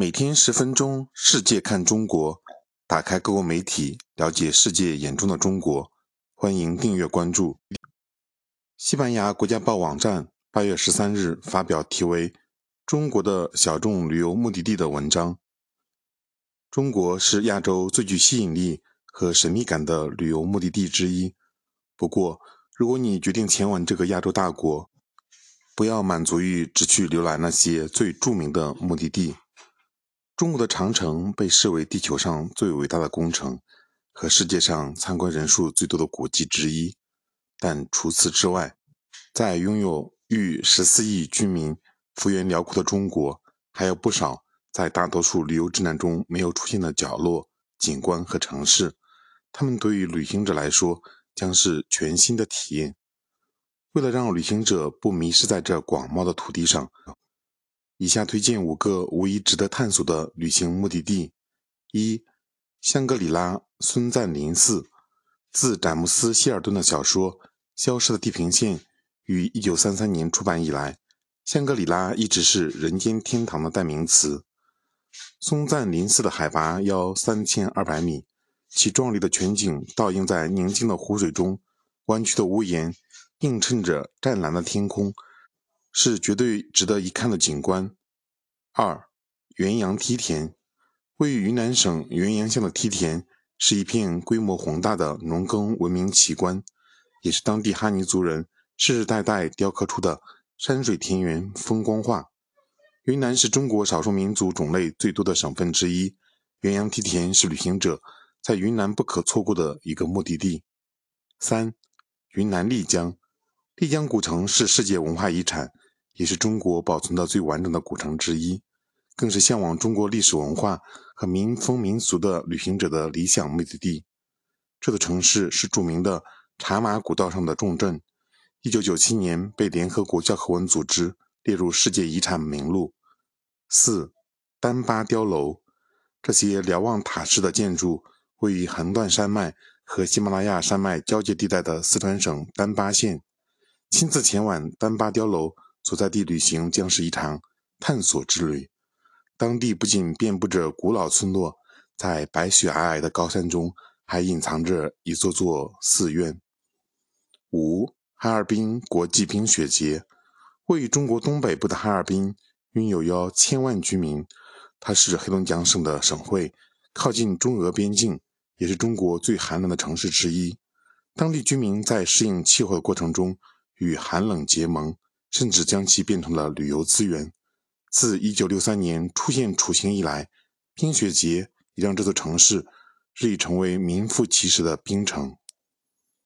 每天十分钟，世界看中国，打开各国媒体，了解世界眼中的中国。欢迎订阅关注。西班牙国家报网站八月十三日发表题为《中国的小众旅游目的地》的文章。中国是亚洲最具吸引力和神秘感的旅游目的地之一。不过，如果你决定前往这个亚洲大国，不要满足于只去浏览那些最著名的目的地。中国的长城被视为地球上最伟大的工程和世界上参观人数最多的古迹之一，但除此之外，在拥有逾十四亿居民、幅员辽阔的中国，还有不少在大多数旅游指南中没有出现的角落、景观和城市，他们对于旅行者来说将是全新的体验。为了让旅行者不迷失在这广袤的土地上，以下推荐五个无疑值得探索的旅行目的地：一、香格里拉孙赞林寺。自詹姆斯·希尔顿的小说《消失的地平线》于1933年出版以来，香格里拉一直是人间天堂的代名词。松赞林寺的海拔要3200米，其壮丽的全景倒映在宁静的湖水中，弯曲的屋檐映衬着湛蓝的天空。是绝对值得一看的景观。二，元阳梯田，位于云南省元阳县的梯田，是一片规模宏大的农耕文明奇观，也是当地哈尼族人世世代代雕刻出的山水田园风光画。云南是中国少数民族种类最多的省份之一，元阳梯田是旅行者在云南不可错过的一个目的地。三，云南丽江，丽江古城是世界文化遗产。也是中国保存的最完整的古城之一，更是向往中国历史文化和民风民俗的旅行者的理想目的地。这座城市是著名的茶马古道上的重镇，1997年被联合国教科文组织列入世界遗产名录。四丹巴碉楼，这些瞭望塔式的建筑位于横断山脉和喜马拉雅山脉交界地带的四川省丹巴县。亲自前往丹巴碉楼。所在地旅行将是一场探索之旅。当地不仅遍布着古老村落，在白雪皑皑的高山中，还隐藏着一座座寺院。五、哈尔滨国际冰雪节，位于中国东北部的哈尔滨，拥有约千万居民。它是黑龙江省的省会，靠近中俄边境，也是中国最寒冷的城市之一。当地居民在适应气候的过程中，与寒冷结盟。甚至将其变成了旅游资源。自1963年出现雏形以来，冰雪节也让这座城市日益成为名副其实的冰城。